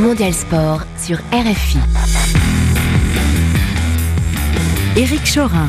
Mondial Sport sur RFI. Éric Chorin.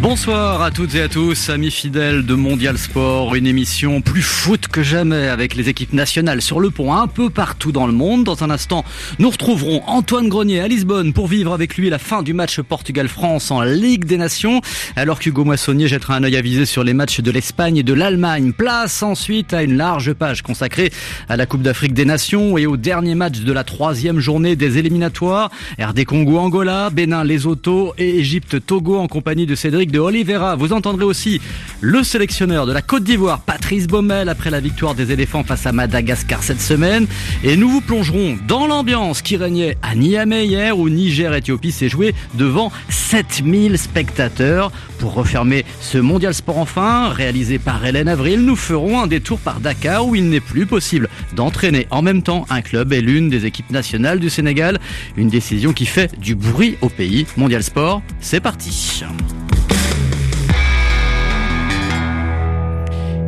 Bonsoir à toutes et à tous, amis fidèles de Mondial Sport, une émission plus foot que jamais avec les équipes nationales sur le pont un peu partout dans le monde. Dans un instant, nous retrouverons Antoine Grenier à Lisbonne pour vivre avec lui la fin du match Portugal-France en Ligue des Nations, alors qu'Hugo Moissonnier jettera un œil avisé sur les matchs de l'Espagne et de l'Allemagne. Place ensuite à une large page consacrée à la Coupe d'Afrique des Nations et au dernier match de la troisième journée des éliminatoires. RD Congo-Angola, Bénin-Lesotho et Égypte-Togo en compagnie de Cédric de Oliveira. Vous entendrez aussi le sélectionneur de la Côte d'Ivoire, Patrice Baumel, après la victoire des éléphants face à Madagascar cette semaine. Et nous vous plongerons dans l'ambiance qui régnait à Niamey hier où Niger-Éthiopie s'est joué devant 7000 spectateurs. Pour refermer ce mondial sport enfin, réalisé par Hélène Avril, nous ferons un détour par Dakar où il n'est plus possible d'entraîner en même temps un club et l'une des équipes nationales du Sénégal. Une décision qui fait du bruit au pays. Mondial Sport, c'est parti.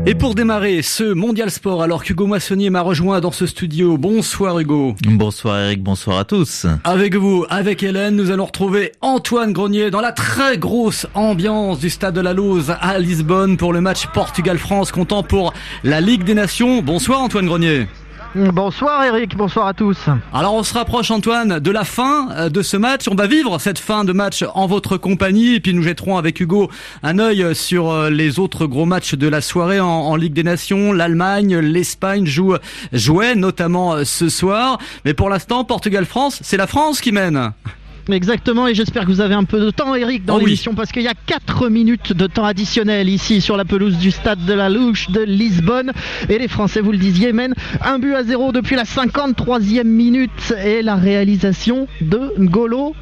Et pour démarrer ce Mondial Sport, alors qu'Hugo Moissonnier m'a rejoint dans ce studio. Bonsoir Hugo. Bonsoir Eric, bonsoir à tous. Avec vous, avec Hélène, nous allons retrouver Antoine Grenier dans la très grosse ambiance du Stade de la Lose à Lisbonne pour le match Portugal-France comptant pour la Ligue des Nations. Bonsoir Antoine Grenier. Bonsoir Eric, bonsoir à tous. Alors on se rapproche Antoine de la fin euh, de ce match. On va vivre cette fin de match en votre compagnie et puis nous jetterons avec Hugo un œil sur euh, les autres gros matchs de la soirée en, Ligue des Nations. L'Allemagne, l'Espagne jouent, jouaient notamment euh, ce soir. Mais pour l'instant, Portugal-France, c'est la France qui mène. Exactement, et j'espère que vous avez un peu de temps, Eric, dans oh l'émission, parce qu'il y a 4 minutes de temps additionnel ici sur la pelouse du stade de la Louche de Lisbonne. Et les Français, vous le disiez, mènent un but à zéro depuis la 53e minute et la réalisation de Ngolo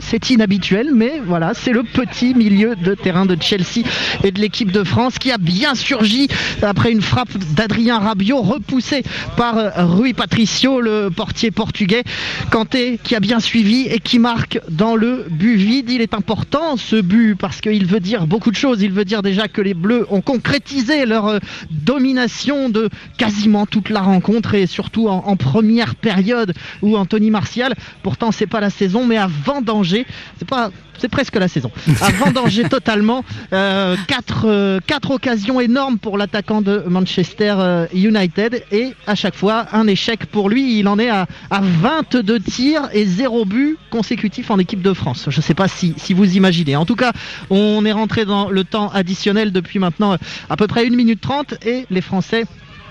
c'est inhabituel, mais voilà, c'est le petit milieu de terrain de Chelsea et de l'équipe de France qui a bien surgi après une frappe d'Adrien Rabiot repoussée par Rui Patricio, le portier portugais. Kanté qui a bien suivi et qui marque dans le but vide. Il est important ce but parce qu'il veut dire beaucoup de choses. Il veut dire déjà que les Bleus ont concrétisé leur domination de quasiment toute la rencontre et surtout en, première période où Anthony Martial, pourtant c'est pas la saison, mais avant danger. C'est pas, c'est presque la saison. À danger totalement. Euh, quatre, euh, quatre occasions énormes pour l'attaquant de Manchester euh, United et à chaque fois un échec pour lui. Il en est à, à 22 tirs et 0 but consécutif en équipe de France. Je ne sais pas si, si vous imaginez. En tout cas, on est rentré dans le temps additionnel depuis maintenant à peu près 1 minute 30 et les Français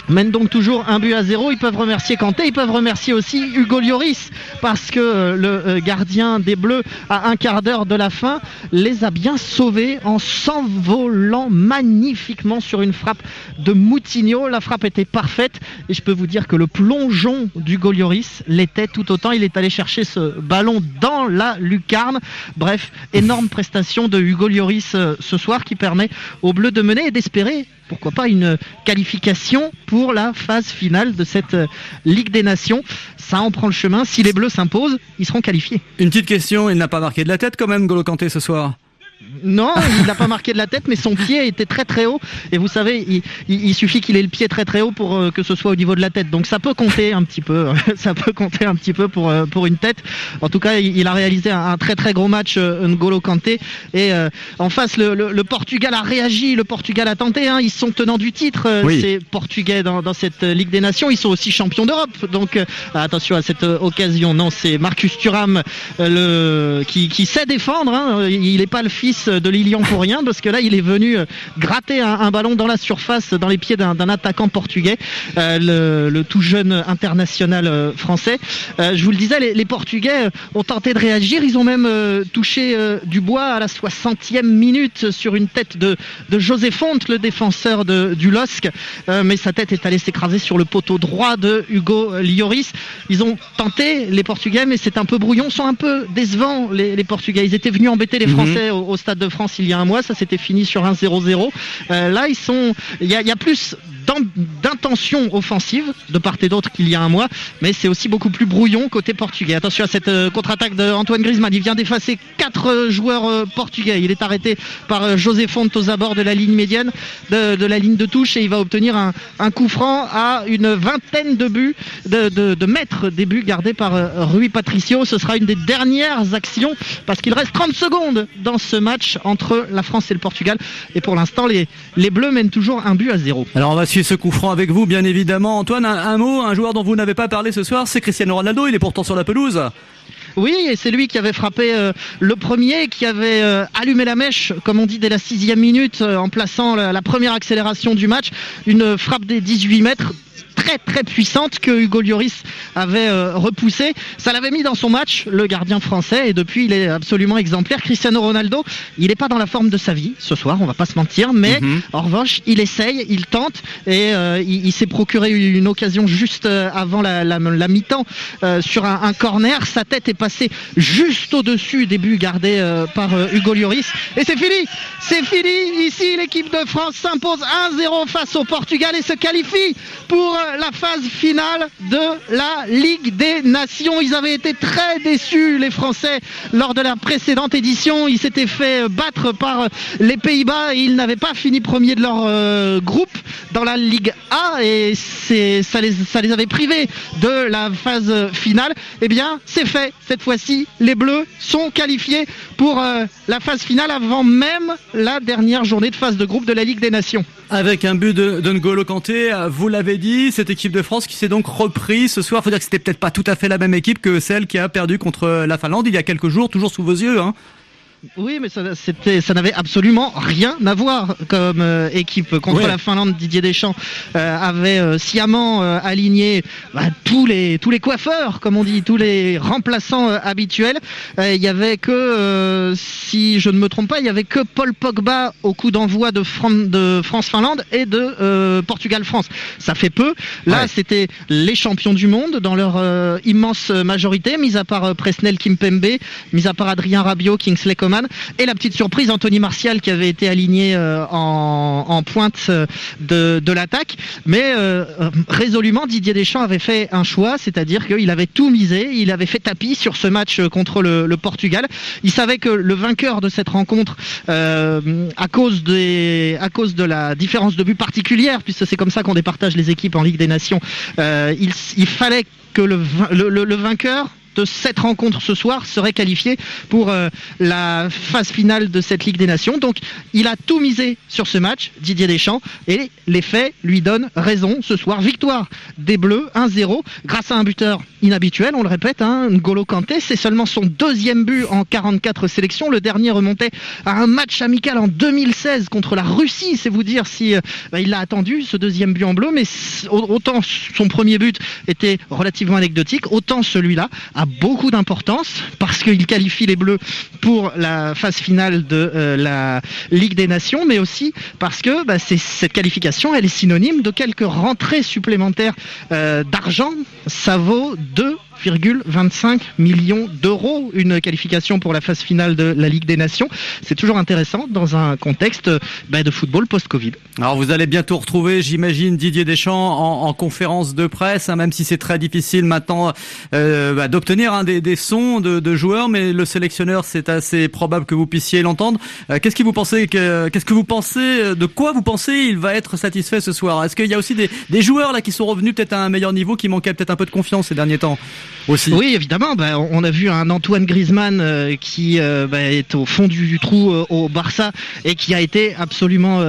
mènent donc toujours un but à zéro. Ils peuvent remercier Kanté, ils peuvent remercier aussi Hugo Lloris parce que euh, le euh, gardien des Bleus à un quart d'heure de la fin les a bien sauvés en s'envolant magnifiquement sur une frappe de Moutinho. La frappe était parfaite et je peux vous dire que le plongeon d'Hugo Lloris l'était tout autant. Il est allé chercher ce ballon dans la lucarne. Bref, énorme prestation de Hugo Lloris euh, ce soir qui permet aux Bleus de mener et d'espérer pourquoi pas une qualification pour la phase finale de cette euh, Ligue des Nations. Ça en prend le chemin. Si les Bleus s'imposent, ils seront qualifiés. Une petite question, il n'a pas marqué de la tête quand même, Golo Kanté, ce soir non, il n'a pas marqué de la tête, mais son pied était très très haut. Et vous savez, il, suffit qu'il ait le pied très très haut pour euh, que ce soit au niveau de la tête. Donc ça peut compter un petit peu. ça peut compter un petit peu pour euh, pour une tête. En tout cas, il, a réalisé un, très très gros match euh, N'Golo Kanté. Et en face, le, Portugal a réagi. Le Portugal a tenté. Hein. Ils sont tenants du titre. Ces Portugais dans, cette Ligue des Nations. Ils sont aussi champions d'Europe. Donc attention à cette occasion. Non, c'est Marcus Thuram le qui, sait défendre. Hein. Il n'est pas le fils de Lilian pour rien, parce que là, il est venu euh, gratter un, ballon dans la surface, dans les pieds d'un attaquant portugais, euh, le, tout jeune international euh, français. je vous le disais, les, Portugais ont tenté de réagir. Ils ont même touché du bois à la 60e minute sur une tête de, de José Fonte, le défenseur de, du LOSC. mais sa tête est allée s'écraser sur le poteau droit de Hugo Lloris. Ils ont tenté, les Portugais, mais c'est un peu brouillon. Sont un peu décevants, les, Portugais. Ils étaient venus embêter les mhm. Français au, au Stade de France il y a un mois. Ça s'était fini sur un 0-0. Euh, là, ils sont, il y a, plus d'intention offensive de part et d'autre qu'il y a un mois, mais c'est aussi beaucoup plus brouillon côté portugais. Attention à cette euh, contre-attaque d'Antoine Griezmann. Il vient d'effacer quatre euh, joueurs euh, portugais. Il est arrêté par José Fonte aux abords de la ligne médiane, de, la ligne de touche, et il va obtenir un, coup franc à une vingtaine de buts, de, mètres des buts gardés par Rui Patricio. Ce sera une des dernières actions parce qu'il reste 30 secondes dans ce match entre la France et le Portugal. Et pour l'instant, les, les Bleus mènent toujours un but à zéro. Alors on va suivre ce coup franc avec vous, bien évidemment. Antoine, un, mot, un joueur dont vous n'avez pas parlé ce soir, c'est Cristiano Ronaldo. Il est pourtant sur la pelouse. Oui, et c'est lui qui avait frappé euh, le premier, qui avait euh, allumé la mèche, comme on dit, dès la sixième minute, euh, en plaçant la, la, première accélération du match. Une frappe des 18 mètres très très puissante que Hugo Lloris avait euh, repoussé. Ça l'avait mis dans son match, le gardien français, et depuis il est absolument exemplaire. Cristiano Ronaldo, il n'est pas dans la forme de sa vie ce soir, on va pas se mentir, mais mhm. en revanche, il essaye, il tente, et euh, il, s'est procuré une occasion juste euh, avant la, mi-temps sur un, corner. Sa tête est passée juste au-dessus des buts gardés par Hugo Lloris. Et c'est fini C'est fini Ici, l'équipe de France s'impose 1-0 face au Portugal et se qualifie pour la phase finale de la Ligue des Nations. Ils avaient été très déçus, les Français, lors de la précédente édition. Ils s'étaient fait battre par les Pays-Bas et ils n'avaient pas fini premier de leur euh, groupe dans la Ligue A et ça les, avait privés de la phase finale. Eh bien, c'est fait. Cette fois-ci, les Bleus sont qualifiés pour euh, la phase finale avant même la dernière journée de phase de groupe de la Ligue des Nations. Avec un but de, de N'Golo Kanté, vous l'avez dit, cette équipe de France qui s'est donc reprise ce soir. Faut dire que c'était peut-être pas tout à fait la même équipe que celle qui a perdu contre la Finlande il y a quelques jours, toujours sous vos yeux. Hein. Oui, mais ça, n'avait absolument rien à voir comme euh, équipe contre la Finlande. Didier Deschamps euh, avait euh, sciemment aligné bah, tous les tous les coiffeurs, comme on dit, tous les remplaçants habituels. Il y avait que, si je ne me trompe pas, il y avait que Paul Pogba au coup d'envoi de, de France-Finlande et de Portugal-France. Ça fait peu. Là, c'était les champions du monde dans leur immense majorité, mis à part Presnel Kimpembe, mis à part Adrien Rabiot, Kingsley Coman et la petite surprise, Anthony Martial qui avait été aligné euh, en, pointe euh, de, l'attaque. Mais euh, résolument, Didier Deschamps avait fait un choix, c'est-à-dire qu'il avait tout misé, il avait fait tapis sur ce match contre le, Portugal. Il savait que le vainqueur de cette rencontre, à, cause de la différence de but particulière, puisque c'est comme ça qu'on départage les équipes en Ligue des Nations, il, fallait que le, vainqueur cette rencontre ce soir serait qualifié pour euh, la phase finale de cette Ligue des Nations. Donc il a tout misé sur ce match, Didier Deschamps, et les faits lui donnent raison ce soir. Victoire des Bleus 1-0 grâce à un buteur inhabituel, on le répète, hein, N'Golo Kanté, c'est seulement son deuxième but en 44 sélections. Le dernier remontait à un match amical en 2016 contre la Russie, c'est vous dire si euh, bah, il l'a attendu ce deuxième but en bleu, mais autant son premier but était relativement anecdotique, autant celui-là beaucoup d'importance parce qu'il qualifie les Bleus pour la phase finale de euh, la Ligue des Nations, mais aussi parce que bah, cette qualification, elle est synonyme de quelques rentrées supplémentaires euh, d'argent. Ça vaut deux. 3,25 millions d'euros, une qualification pour la phase finale de la Ligue des Nations. C'est toujours intéressant dans un contexte bah, de football post-Covid. Alors vous allez bientôt retrouver, j'imagine, Didier Deschamps en, en, conférence de presse, hein, même si c'est très difficile maintenant euh, bah, d'obtenir hein, des, des, sons de, de, joueurs, mais le sélectionneur, c'est assez probable que vous puissiez l'entendre. Euh, qu'est-ce que vous pensez Qu'est-ce que vous pensez De quoi vous pensez il va être satisfait ce soir? Est-ce qu'il y a aussi des, des joueurs là qui sont revenus peut-être à un meilleur niveau, qui manquaient peut-être un peu de confiance ces derniers temps? Oui, évidemment. Bah, on a vu un Antoine Griezmann euh, qui euh, bah, est au fond du, trou euh, au Barça et qui a été absolument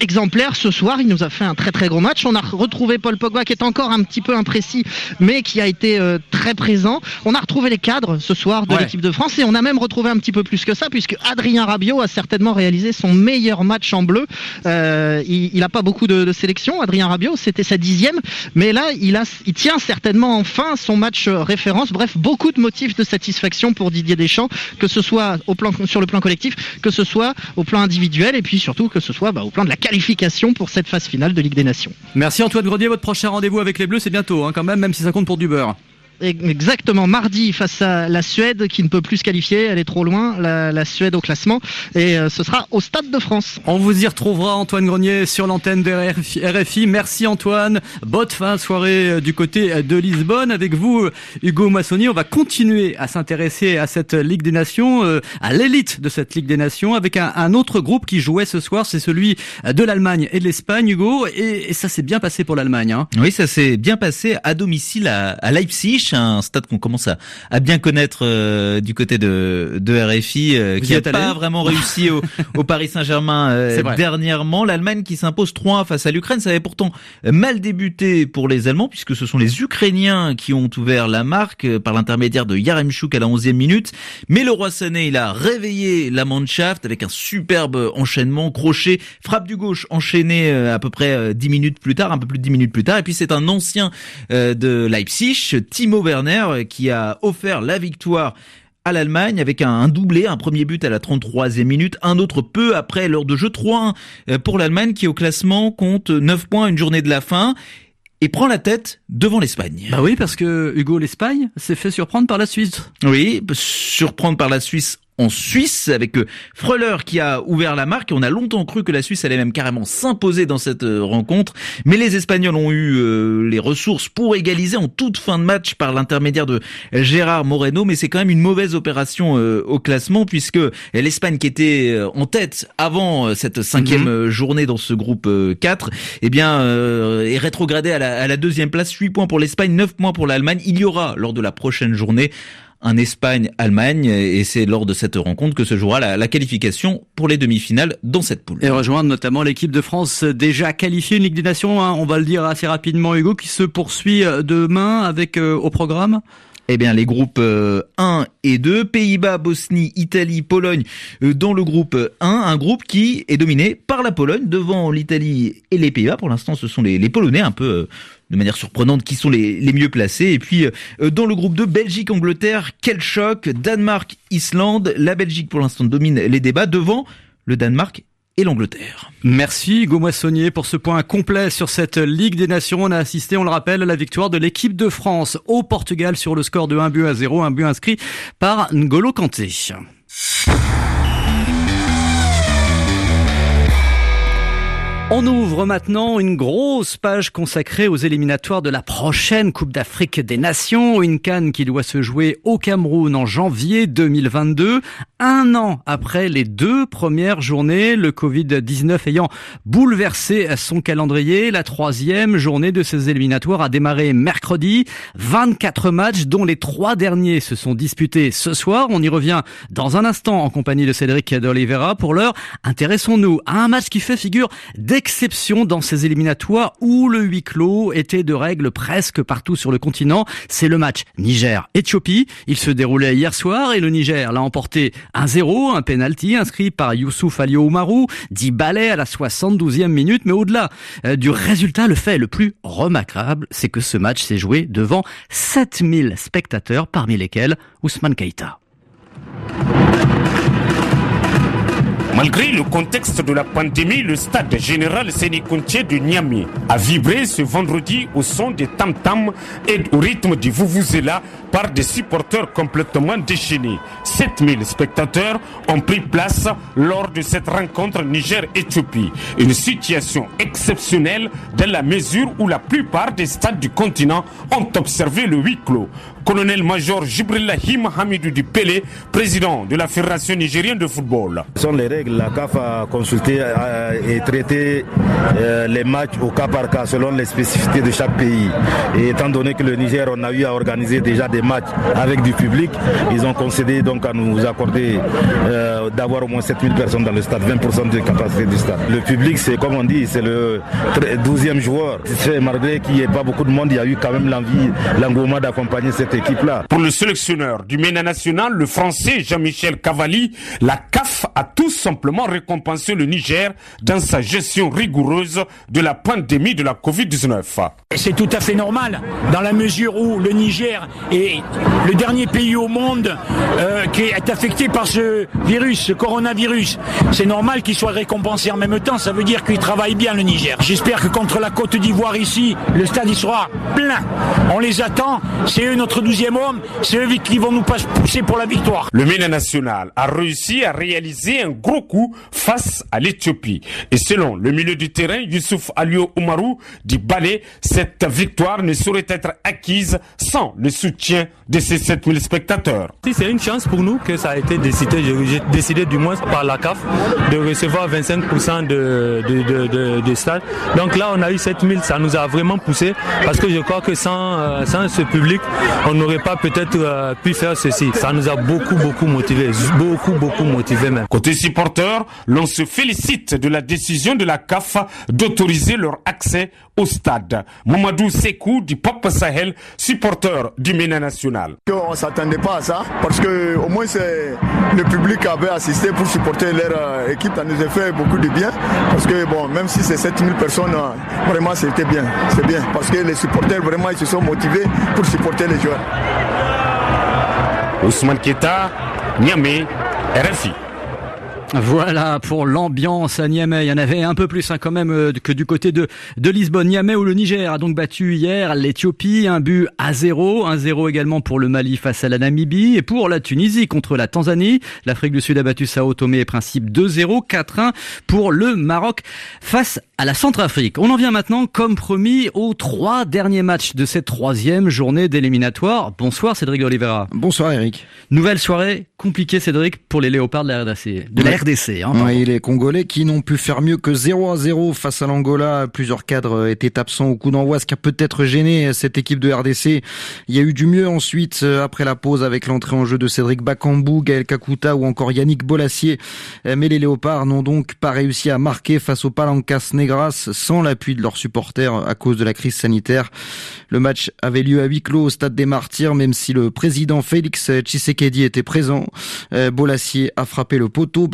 exemplaire ce soir. Il nous a fait un très très gros match. On a retrouvé Paul Pogba qui est encore un petit peu imprécis, mais qui a été euh, très présent. On a retrouvé les cadres ce soir de l'équipe de France et on a même retrouvé un petit peu plus que ça puisque Adrien Rabiot a certainement réalisé son meilleur match en bleu. Euh, il n'a pas beaucoup de, de sélection. Adrien Rabiot, c'était sa dixième, mais là il, a, il tient certainement enfin son match référence. Bref, beaucoup de motifs de satisfaction pour Didier Deschamps, que ce soit au plan, sur le plan collectif, que ce soit au plan individuel et puis surtout que ce soit bah, au plan de la qualification pour cette phase finale de Ligue des Nations. Merci Antoine Grenier, votre prochain rendez-vous avec les Bleus, c'est bientôt hein, quand même, même si ça compte pour du beurre. Exactement, mardi face à la Suède qui ne peut plus se qualifier, elle est trop loin, la, Suède au classement, et euh, ce sera au Stade de France. On vous y retrouvera Antoine Grenier sur l'antenne de RFI. Merci Antoine, bonne fin de soirée euh, du côté de Lisbonne. Avec vous Hugo Massoni, on va continuer à s'intéresser à cette Ligue des Nations, euh, à l'élite de cette Ligue des Nations, avec un, autre groupe qui jouait ce soir, c'est celui de l'Allemagne et de l'Espagne, Hugo, et, ça s'est bien passé pour l'Allemagne. Hein. Oui, ça s'est bien passé à domicile à, à Leipzig un stade qu'on commence à, à, bien connaître euh, du côté de, de RFI, euh, qui n'a pas vraiment réussi au, au Paris Saint-Germain euh, dernièrement. L'Allemagne qui s'impose 3 face à l'Ukraine, ça avait pourtant mal débuté pour les Allemands, puisque ce sont les Ukrainiens qui ont ouvert la marque par l'intermédiaire de Yaremchuk à la 11e minute. Mais le roi Sané, il a réveillé la Mannschaft avec un superbe enchaînement, crochet, frappe du gauche enchaîné à peu près 10 minutes plus tard, un peu plus de 10 minutes plus tard. Et puis c'est un ancien de Leipzig, Timo Werner euh, qui a offert la victoire à l'Allemagne avec un, doublé, un premier but à la 33e minute, un autre peu après l'heure de jeu 3-1 euh, pour l'Allemagne qui au classement compte 9 points une journée de la fin et prend la tête devant l'Espagne. Bah oui, parce que Hugo, l'Espagne s'est fait surprendre par la Suisse. Oui, surprendre par la Suisse en Suisse avec euh, Freuler qui a ouvert la marque. On a longtemps cru que la Suisse allait même carrément s'imposer dans cette euh, rencontre, mais les Espagnols ont eu euh, les ressources pour égaliser en toute fin de match par l'intermédiaire de Gérard Moreno, mais c'est quand même une mauvaise opération au classement puisque l'Espagne qui était en tête avant cette cinquième mhm. journée dans ce groupe 4, eh bien est rétrogradée à la, à la deuxième place, 8 points pour l'Espagne, 9 points pour l'Allemagne. Il y aura lors de la prochaine journée un Espagne-Allemagne et c'est lors de cette rencontre que se jouera la, qualification pour les demi-finales dans cette poule. Et rejoindre notamment l'équipe de France déjà qualifiée, une Ligue des Nations, hein, on va le dire assez rapidement Hugo, qui se poursuit demain avec euh, au programme eh bien, les groupes 1 euh, et 2, Pays-Bas, Bosnie, Italie, Pologne, euh, dans le groupe 1, un groupe qui est dominé par la Pologne devant l'Italie et les Pays-Bas. Pour l'instant, ce sont les, les Polonais un peu de manière surprenante qui sont les, les mieux placés. Et puis euh, dans le groupe 2, Belgique, Angleterre, quel choc, Danemark, Islande. La Belgique pour l'instant domine les débats devant le Danemark et l'Angleterre. Merci Hugo Moissonnier pour ce point complet sur cette Ligue des Nations. On a assisté, on le rappelle, à la victoire de l'équipe de France au Portugal sur le score de 1 but à 0, un but inscrit par N'Golo Kanté. On ouvre maintenant une grosse page consacrée aux éliminatoires de la prochaine Coupe d'Afrique des Nations, une canne qui doit se jouer au Cameroun en janvier 2022, un an après les deux premières journées, le Covid-19 ayant bouleversé son calendrier. La troisième journée de ces éliminatoires a démarré mercredi, 24 matchs dont les trois derniers se sont disputés ce soir. On y revient dans un instant en compagnie de Cédric d'Oliveira. Pour l'heure, intéressons-nous à un match qui fait figure exception dans ces éliminatoires où le huis clos était de règle presque partout sur le continent. C'est le match Niger-Éthiopie. Il se déroulait hier soir et le Niger l'a emporté 1-0, un penalty inscrit par Youssouf Alio Oumarou, 10 balais à la 72e minute. Mais au-delà euh, du résultat, le fait le plus remarquable, c'est que ce match s'est joué devant 7000 spectateurs, parmi lesquels Ousmane Keita. Malgré le contexte de la pandémie, le stade général Sénécountier de Niamey a vibré ce vendredi au son des tam-tams et au rythme du Vuvuzela par des supporters complètement déchaînés. 7000 spectateurs ont pris place lors de cette rencontre Niger-Éthiopie. Une situation exceptionnelle dans la mesure où la plupart des stades du continent ont observé le huis clos colonel-major Jibrillahim Hamidou Pelé, président de la Fédération nigérienne de football. Ce sont les règles. La CAF a consulté et traité euh, les matchs au cas par cas selon les spécificités de chaque pays. Et étant donné que le Niger, on a eu à organiser déjà des matchs avec du public, ils ont concédé donc à nous accorder euh, d'avoir au moins 7000 personnes dans le stade, 20% de capacité du stade. Le public, c'est comme on dit, c'est le 12e joueur. Malgré qu'il n'y ait pas beaucoup de monde, il y a eu quand même l'envie, l'engouement d'accompagner cette équipe-là. Pour le sélectionneur du MENA national, le français Jean-Michel Cavalli, la CAF a tout simplement récompenser le Niger dans sa gestion rigoureuse de la pandémie de la Covid-19. C'est tout à fait normal, dans la mesure où le Niger est le dernier pays au monde euh, qui est affecté par ce virus, ce coronavirus. C'est normal qu'il soit récompensé en même temps, ça veut dire qu'il travaille bien le Niger. J'espère que contre la Côte d'Ivoire ici, le stade sera plein. On les attend, c'est eux notre douzième homme, c'est eux qui vont nous pousser pour la victoire. Le MENA national a réussi à réaliser un gros coup face à l'Éthiopie. Et selon le milieu du terrain, Youssouf Alio Oumarou dit Balé, cette victoire ne saurait être acquise sans le soutien de ces 7000 spectateurs. C'est une chance pour nous que ça a été décidé, j'ai décidé du moins par la CAF de recevoir 25% de, de, de, stade. Donc là, on a eu 7000, ça nous a vraiment poussé parce que je crois que sans, euh, sans ce public, on n'aurait pas peut-être euh, pu faire ceci. Ça nous a beaucoup, beaucoup motivé, beaucoup, beaucoup motivé même. Côté supporters, l'on se félicite de la décision de la CAF d'autoriser leur accès au stade. Mamadou Sekou du Pop Sahel, supporter du MENA On ne s'attendait pas à ça parce que au moins le public avait assisté pour supporter leur euh, équipe. Ça nous a fait beaucoup de bien parce que bon, même si c'est 7000 personnes, euh, vraiment c'était bien. C'est bien parce que les supporters vraiment ils se sont motivés pour supporter les joueurs. Ousmane Keta, Niamey, RFI. Voilà pour l'ambiance à Niamey. Il y en avait un peu plus hein, quand même euh, que du côté de, de Lisbonne. Niamey où le Niger a donc battu hier l'Éthiopie, un but à 0, 1-0 également pour le Mali face à la Namibie et pour la Tunisie contre la Tanzanie. L'Afrique du Sud a battu Sao Tomé et Principe 2-0, 4-1 pour le Maroc face à la Centrafrique. On en vient maintenant, comme promis, aux trois derniers matchs de cette troisième journée d'éliminatoire. Bonsoir Cédric Oliveira. Bonsoir Eric. Nouvelle soirée compliquée Cédric pour les léopards de la RDC. De la RDC. Hein, oui, les Congolais qui n'ont pu faire mieux que 0 à 0 face à l'Angola. Plusieurs cadres étaient absents au coup d'envoi, ce qui a peut-être gêné cette équipe de RDC. Il y a eu du mieux ensuite euh, après la pause avec l'entrée en jeu de Cédric Bakambou, Gaël Kakuta ou encore Yannick Bolassier. Euh, mais les léopards n'ont donc pas réussi à marquer face au Palancas grâce sans l'appui de leurs supporters à cause de la crise sanitaire. Le match avait lieu à huis clos au stade des Martyrs, même si le président Félix Tshisekedi était présent. Euh, Bolassier a frappé le poteau.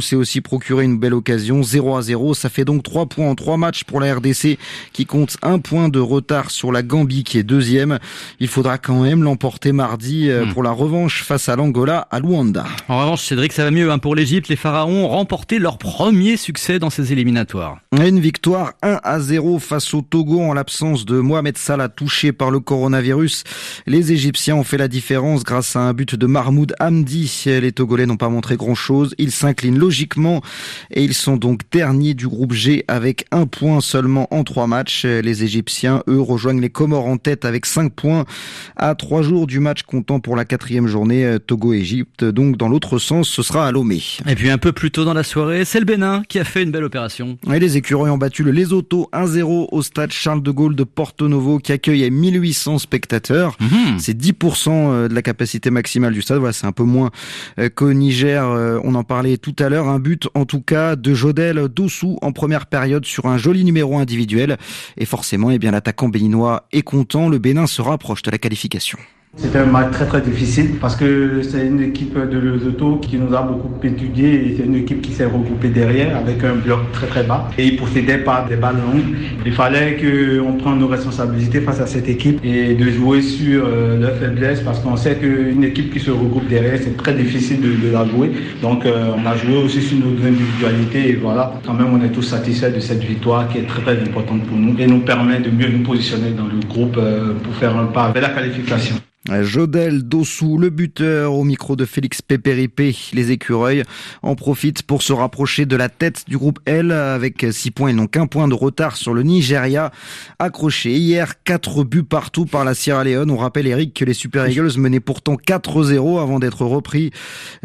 S'est aussi procuré une belle occasion. 0 à 0. Ça fait donc 3 points en 3 matchs pour la RDC qui compte un point de retard sur la Gambie qui est deuxième. Il faudra quand même l'emporter mardi euh, hmm. pour la revanche face à l'Angola à Luanda. En revanche, Cédric, ça va mieux hein. pour l'Égypte. Les Pharaons ont remporté leur premier succès dans ces éliminatoires. Une victoire 1 à 0 face au Togo en l'absence de Mohamed Salah touché par le coronavirus. Les Égyptiens ont fait la différence grâce à un but de Mahmoud Hamdi. Les Togolais n'ont pas montré grand chose. Ils s'inclinent logiquement et ils sont donc derniers du groupe G avec un point seulement en trois matchs. Les Égyptiens, eux, rejoignent les Comores en tête avec cinq points à trois jours du match comptant pour la quatrième journée Togo-Égypte. Donc dans l'autre sens, ce sera à Lomé. Et puis un peu plus tôt dans la soirée, c'est le Bénin qui a fait une belle opération. Et les écureuils ont battu le Lesotho 1-0 au stade Charles de Gaulle de Porto Novo qui accueille 1800 spectateurs. Mhm. C'est 10% euh, de la capacité maximale du stade. Voilà, c'est un peu moins euh, qu'au Niger. Euh, on en parlait tout à l'heure. Un but, en tout cas, de Jodel Dossou en première période sur un joli numéro individuel. Et forcément, eh bien, l'attaquant béninois est content. Le Bénin se rapproche de la qualification. C'était un match très très difficile parce que c'est une équipe de Lesotho qui nous a beaucoup étudié et c'est une équipe qui s'est regroupée derrière avec un bloc très très bas et ils possédaient pas des balles longues. Il fallait qu'on prenne nos responsabilités face à cette équipe et de jouer sur euh, leurs faiblesses parce qu'on sait qu'une équipe qui se regroupe derrière c'est très difficile de, la jouer. Donc euh, on a joué aussi sur nos individualités et voilà, quand même on est tous satisfaits de cette victoire qui est très très importante pour nous et nous permet de mieux nous positionner dans le groupe euh, pour faire un pas vers la qualification. Jodel Dossou, le buteur, au micro de Félix Pépéripé. Les écureuils en profitent pour se rapprocher de la tête du groupe L. Avec 6 points, ils n'ont qu'un point de retard sur le Nigeria. Accroché hier, 4 buts partout par la Sierra Leone. On rappelle, Eric, que les Super Eagles menaient pourtant 4-0 avant d'être repris.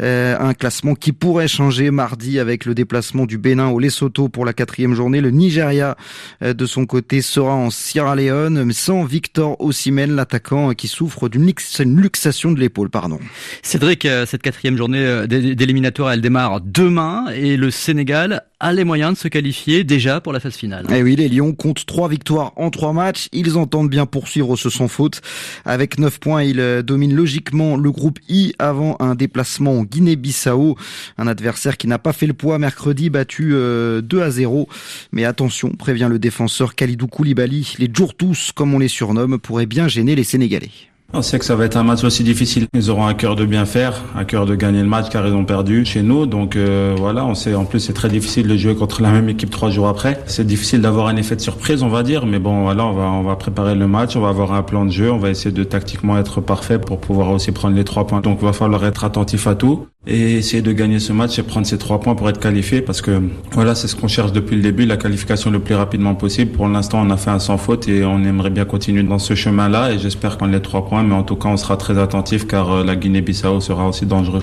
Euh, un classement qui pourrait changer mardi avec le déplacement du Bénin au Lesotho pour la quatrième journée. Le Nigeria, euh, de son côté, sera en Sierra Leone, sans Victor Osimhen, l'attaquant qui souffre d'une une luxation de l'épaule, pardon. Cédric, euh, cette quatrième journée euh, d'éliminatoire, elle démarre demain et le Sénégal a les moyens de se qualifier déjà pour la phase finale. Eh oui, les Lions comptent trois victoires en trois matchs. Ils entendent bien poursuivre ce sans faute. Avec neuf points, ils euh, dominent logiquement le groupe I avant un déplacement en Guinée-Bissau. Un adversaire qui n'a pas fait le poids mercredi, battu 2 à 0. Mais attention, prévient le défenseur Khalidou Koulibaly, les tous, comme on les surnomme, pourraient bien gêner les Sénégalais. On sait que ça va être un match aussi difficile. Ils auront un cœur de bien faire, un cœur de gagner le match car ils ont perdu chez nous. Donc euh, voilà, on sait en plus c'est très difficile de jouer contre la même équipe trois jours après. C'est difficile d'avoir un effet de surprise, on va dire, mais bon voilà, on va on va préparer le match, on va avoir un plan de jeu, on va essayer de tactiquement être parfait pour pouvoir aussi prendre les trois points. Donc il va falloir être attentif à tout et essayer de gagner ce match et prendre ces trois points pour être qualifié parce que voilà, c'est ce qu'on cherche depuis le début, la qualification le plus rapidement possible. Pour l'instant, on a fait un sans faute et on aimerait bien continuer dans ce chemin-là et j'espère qu'on les trois points, mais en tout cas, on sera très attentif car euh, la Guinée-Bissau sera aussi dangereux.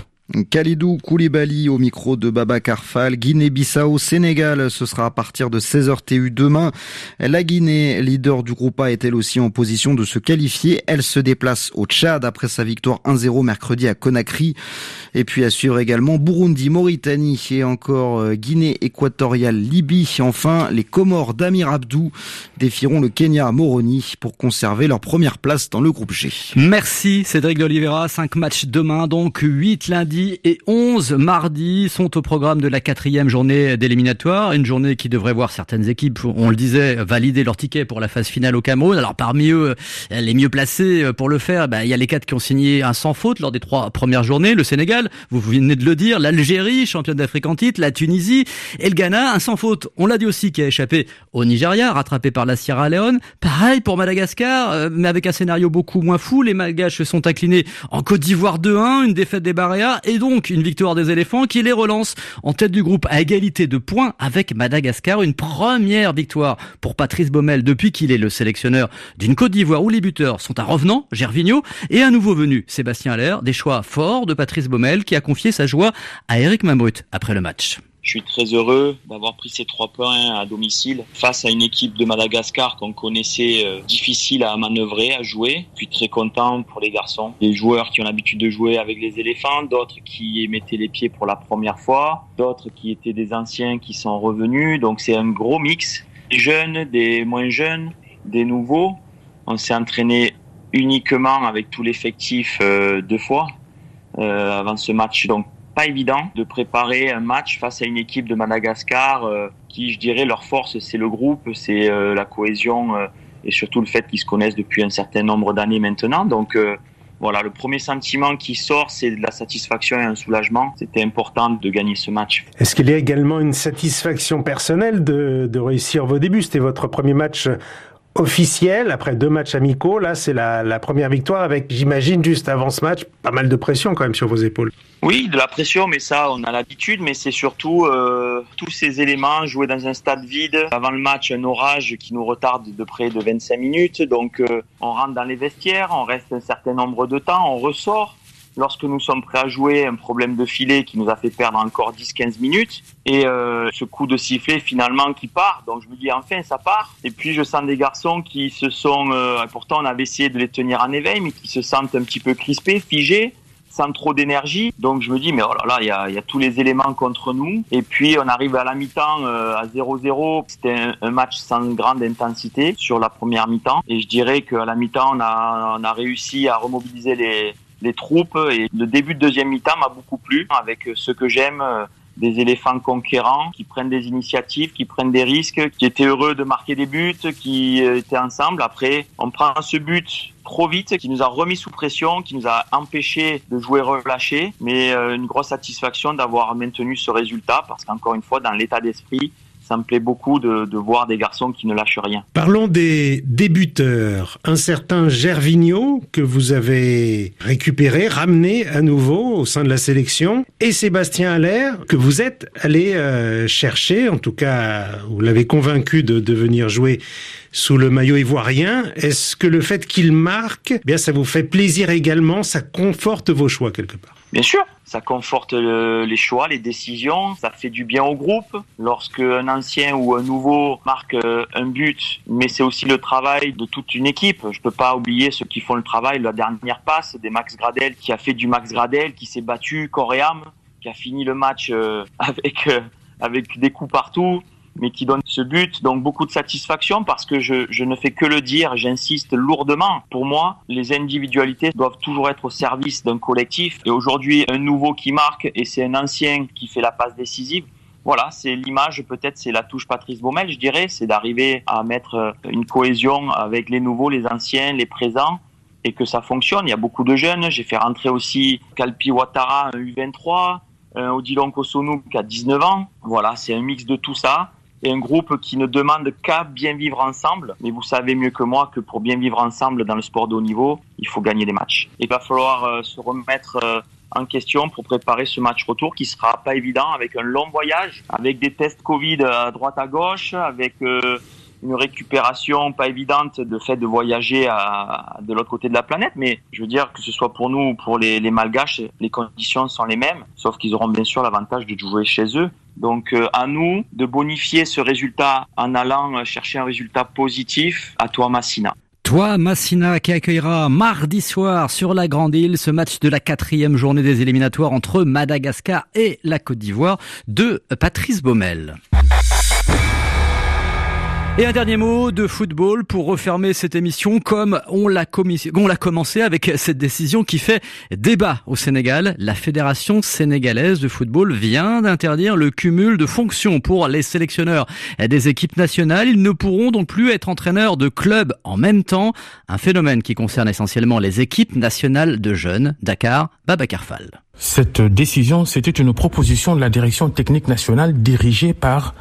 Khalidou Koulibaly au micro de Baba Karfal. Guinée-Bissau, Sénégal, ce sera à partir de 16h TU demain. La Guinée, leader du groupe A, est elle aussi en position de se qualifier. Elle se déplace au Tchad après sa victoire 1-0 mercredi à Conakry. Et puis à suivre également Burundi, Mauritanie et encore euh, Guinée équatoriale, Libye. Enfin, les Comores d'Amir Abdou défieront le Kenya à Moroni pour conserver leur première place dans le groupe G. Merci Cédric d'Oliveira. Cinq matchs demain, donc 8 lundi et 11 mardi sont au programme de la quatrième journée d'éliminatoire. Une journée qui devrait voir certaines équipes, on le disait, valider leur ticket pour la phase finale au Cameroun. Alors parmi eux, les mieux placés pour le faire, bah, il y a les quatre qui ont signé un sans faute lors des trois premières journées. Le Sénégal, vous venez de le dire, l'Algérie, championne d'Afrique en titre, la Tunisie et le Ghana, un sans faute. On l'a dit aussi qui a échappé au Nigeria, rattrapé par la Sierra Leone. Pareil pour Madagascar, euh, mais avec un scénario beaucoup moins fou. Les Malgaches se sont inclinés en Côte d'Ivoire 2-1, une défaite des Barréas et donc une victoire des éléphants qui les relance en tête du groupe à égalité de points avec Madagascar. Une première victoire pour Patrice Baumel depuis qu'il est le sélectionneur d'une Côte d'Ivoire où les buteurs sont un revenant, Gervinho, et un nouveau venu, Sébastien Aller. Des choix forts de Patrice Baumel qui a confié sa joie à Eric Mambrut après le match. Je suis très heureux d'avoir pris ces trois points à domicile face à une équipe de Madagascar qu'on connaissait euh, difficile à manœuvrer, à jouer. Je suis très content pour les garçons, des joueurs qui ont l'habitude de jouer avec les éléphants, d'autres qui mettaient les pieds pour la première fois, d'autres qui étaient des anciens qui sont revenus. Donc c'est un gros mix, des jeunes, des moins jeunes, des nouveaux. On s'est entraîné uniquement avec tout l'effectif euh, deux fois euh, avant ce match. Pas évident de préparer un match face à une équipe de Madagascar euh, qui, je dirais, leur force, c'est le groupe, c'est euh, la cohésion euh, et surtout le fait qu'ils se connaissent depuis un certain nombre d'années maintenant. Donc voilà, le premier sentiment qui sort, c'est de la satisfaction et un soulagement. C'était important de gagner ce match. Est-ce qu'il y a également une satisfaction personnelle de, de réussir vos débuts? C'était votre premier match officiel après deux matchs amicaux. Là, c'est la, la, première victoire avec, j'imagine, juste avant ce match, pas mal de pression quand même sur vos épaules. Oui, de la pression, mais ça, on a l'habitude. Mais c'est surtout euh, tous ces éléments jouer dans un stade vide. Avant le match, un orage qui nous retarde de près de 25 minutes. Donc, euh, on rentre dans les vestiaires, on reste un certain nombre de temps, on ressort lorsque nous sommes prêts à jouer, un problème de filet qui nous a fait perdre encore 10-15 minutes. Et euh, ce coup de sifflet finalement qui part. Donc je me dis enfin ça part. Et puis je sens des garçons qui se sont, euh, pourtant on avait essayé de les tenir en éveil, mais qui se sentent un petit peu crispés, figés sans trop d'énergie. Donc je me dis, mais oh là là, il y a, y a, tous les éléments contre nous. Et puis on arrive à la mi-temps euh, à 0-0. C'était un, un, match sans grande intensité sur la première mi-temps. Et je dirais qu'à la mi-temps, on a, on a réussi à remobiliser les, les troupes. Et le début de deuxième mi-temps m'a beaucoup plu avec ce que j'aime euh, des éléphants conquérants qui prennent des initiatives, qui prennent des risques, qui étaient heureux de marquer des buts, qui euh, étaient ensemble. Après, on prend ce but trop vite, qui nous a remis sous pression, qui nous a empêché de jouer relâché, mais euh, une grosse satisfaction d'avoir maintenu ce résultat parce qu'encore une fois, dans l'état d'esprit, ça me plaît beaucoup de, de, voir des garçons qui ne lâchent rien. Parlons des débuteurs. Un certain Gervinho que vous avez récupéré, ramené à nouveau au sein de la sélection, et Sébastien Allaire que vous êtes allé euh, chercher, en tout cas vous l'avez convaincu de, de venir jouer sous le maillot ivoirien. Est-ce que le fait qu'il marque, eh bien ça vous fait plaisir également, ça conforte vos choix quelque part? Bien sûr, ça conforte les choix, les décisions, ça fait du bien au groupe. Lorsque un ancien ou un nouveau marque euh, un but, mais c'est aussi le travail de toute une équipe. Je peux pas oublier ceux qui font le travail, la dernière passe des Max Gradel qui a fait du Max Gradel, qui s'est battu corps et âme, qui a fini le match euh, avec euh, avec des coups partout mais qui donne ce but. Donc beaucoup de satisfaction parce que je, je ne fais que le dire, j'insiste lourdement. Pour moi, les individualités doivent toujours être au service d'un collectif. Et aujourd'hui, un nouveau qui marque et c'est un ancien qui fait la passe décisive. Voilà, c'est l'image, peut-être c'est la touche Patrice Baumel, je dirais, c'est d'arriver à mettre une cohésion avec les nouveaux, les anciens, les présents et que ça fonctionne. Il y a beaucoup de jeunes. J'ai fait rentrer aussi Kalpi Ouattara, un U23, un Odilon Kosonou qui a 19 ans. Voilà, c'est un mix de tout ça et un groupe qui ne demande qu'à bien vivre ensemble. Mais vous savez mieux que moi que pour bien vivre ensemble dans le sport de haut niveau, il faut gagner des matchs. Il va falloir euh, se remettre euh, en question pour préparer ce match retour qui sera pas évident avec un long voyage, avec des tests Covid à droite à gauche, avec euh, une récupération pas évidente de fait de voyager de l'autre côté de la planète. Mais je veux dire que ce soit pour nous ou pour les Malgaches, les conditions sont les mêmes, sauf qu'ils auront bien sûr l'avantage de jouer chez eux. Donc euh, à nous de bonifier ce résultat en allant chercher un résultat positif à toi Massina. Toi, Massina, qui accueillera mardi soir sur la Grande Île ce match de la quatrième journée des éliminatoires entre Madagascar et la Côte d'Ivoire de Patrice Baumel. Et un dernier mot de football pour refermer cette émission comme on l'a commencé avec cette décision qui fait débat au Sénégal. La Fédération sénégalaise de football vient d'interdire le cumul de fonctions pour les sélectionneurs des équipes nationales. Ils ne pourront donc plus être entraîneurs de clubs en même temps. Un phénomène qui concerne essentiellement les équipes nationales de jeunes. Dakar, Babacar Fall. Cette décision, c'était une proposition de la direction technique nationale dirigée par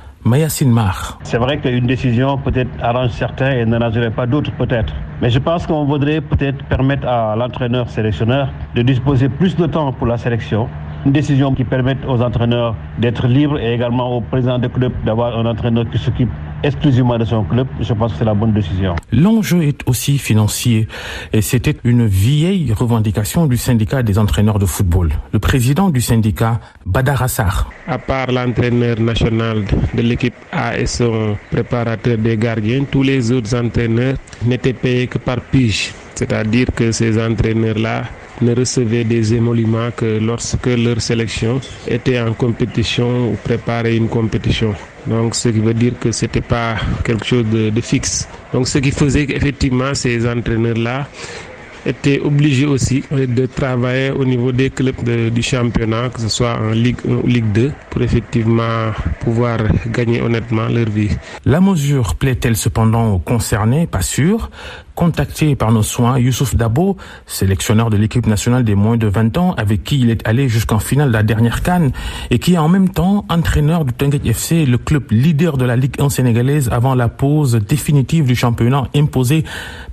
C'est vrai qu'une décision peut-être arrange certains et n'arrangerait pas d'autres peut-être. Mais je pense qu'on voudrait peut-être permettre à l'entraîneur sélectionneur de disposer plus de temps pour la sélection. Une décision qui permette aux entraîneurs d'être libres et également au président de club d'avoir un entraîneur qui s'occupe exclusivement de son club, je pense que c'est la bonne décision. L'enjeu est aussi financier et c'était une vieille revendication du syndicat des entraîneurs de football. Le président du syndicat, Badar Assar. À part l'entraîneur national de l'équipe A et son préparateur des gardiens, tous les autres entraîneurs n'étaient payés que par pige. C'est-à-dire que ces entraîneurs-là ne recevaient des émoluments que lorsque leur sélection était en compétition ou préparait une compétition. Donc, ce qui veut dire que c'était pas quelque chose de, de fixe. Donc, ce qui faisait qu'effectivement, ces entraîneurs-là étaient obligés aussi de travailler au niveau des clubs du championnat, que ce soit en Ligue 1 ou Ligue 2, pour effectivement pouvoir gagner honnêtement leur vie. La mesure plaît-elle cependant aux concernés? Pas sûr. Contacté par nos soins, Youssouf Dabo, sélectionneur de l'équipe nationale des moins de 20 ans, avec qui il est allé jusqu'en finale de la dernière canne, et qui est en même temps entraîneur du Tenguet FC, le club leader de la Ligue 1 sénégalaise avant la pause définitive du championnat imposée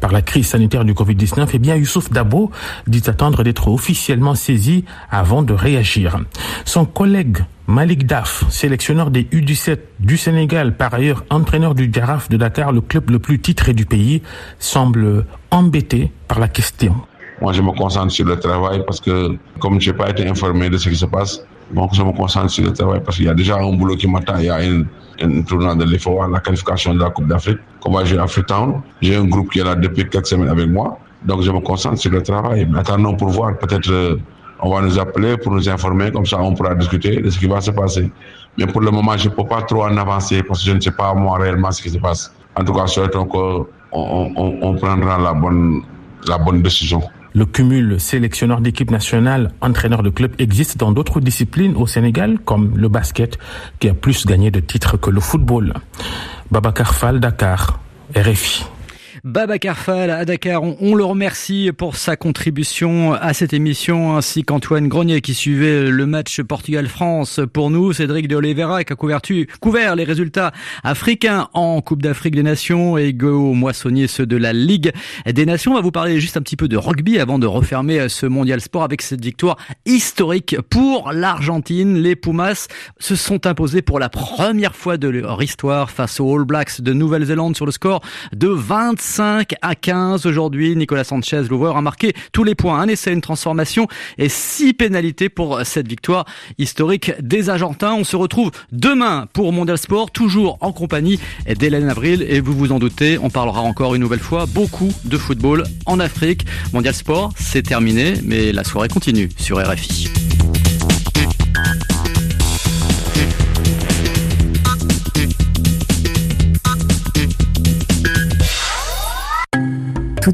par la crise sanitaire du Covid-19, eh bien, Youssouf Dabo dit attendre d'être officiellement saisi avant de réagir. Son collègue Malik Daf, sélectionneur des U17 du Sénégal, par ailleurs entraîneur du Giraffe de Dakar, le club le plus titré du pays, semble embêté par la question. Moi, je me concentre sur le travail parce que, comme je n'ai pas été informé de ce qui se passe, donc je me concentre sur le travail parce qu'il y a déjà un boulot qui m'attend. Il y a une, une tournoi de l'EFOA, la qualification de la Coupe d'Afrique, qu'on va jouer à Freetown. J'ai un groupe qui est là depuis quelques semaines avec moi. Donc, je me concentre sur le travail. Attendons pour voir. Peut-être euh, on va nous appeler pour nous informer, comme ça on pourra discuter de ce qui va se passer. Mais pour le moment, je ne peux pas trop en avancer parce que je ne sais pas moi réellement ce qui se passe. En tout cas, souhaitons qu'on on, on prendra la bonne, la bonne décision. Le cumul sélectionneur d'équipe nationale, entraîneur de club existe dans d'autres disciplines au Sénégal, comme le basket, qui a plus gagné de titres que le football. Babacar Fall, Dakar, RFI. Baba Carfal à Dakar. On, le remercie pour sa contribution à cette émission, ainsi qu'Antoine Grenier qui suivait le match Portugal-France pour nous. Cédric de Oliveira qui a couvert les résultats africains en Coupe d'Afrique des Nations et Go Moissonnier ceux de la Ligue des Nations. On va vous parler juste un petit peu de rugby avant de refermer ce mondial sport avec cette victoire historique pour l'Argentine. Les Pumas se sont imposés pour la première fois de leur histoire face aux All Blacks de Nouvelle-Zélande sur le score de 25 25 à 15 aujourd'hui. Nicolas Sanchez, l'ouvreur, a marqué tous les points. Un essai, une transformation et six pénalités pour cette victoire historique des Argentins. On se retrouve demain pour Mondial Sport, toujours en compagnie d'Hélène Avril. Et vous vous en doutez, on parlera encore une nouvelle fois beaucoup de football en Afrique. Mondial Sport, c'est terminé, mais la soirée continue sur RFI.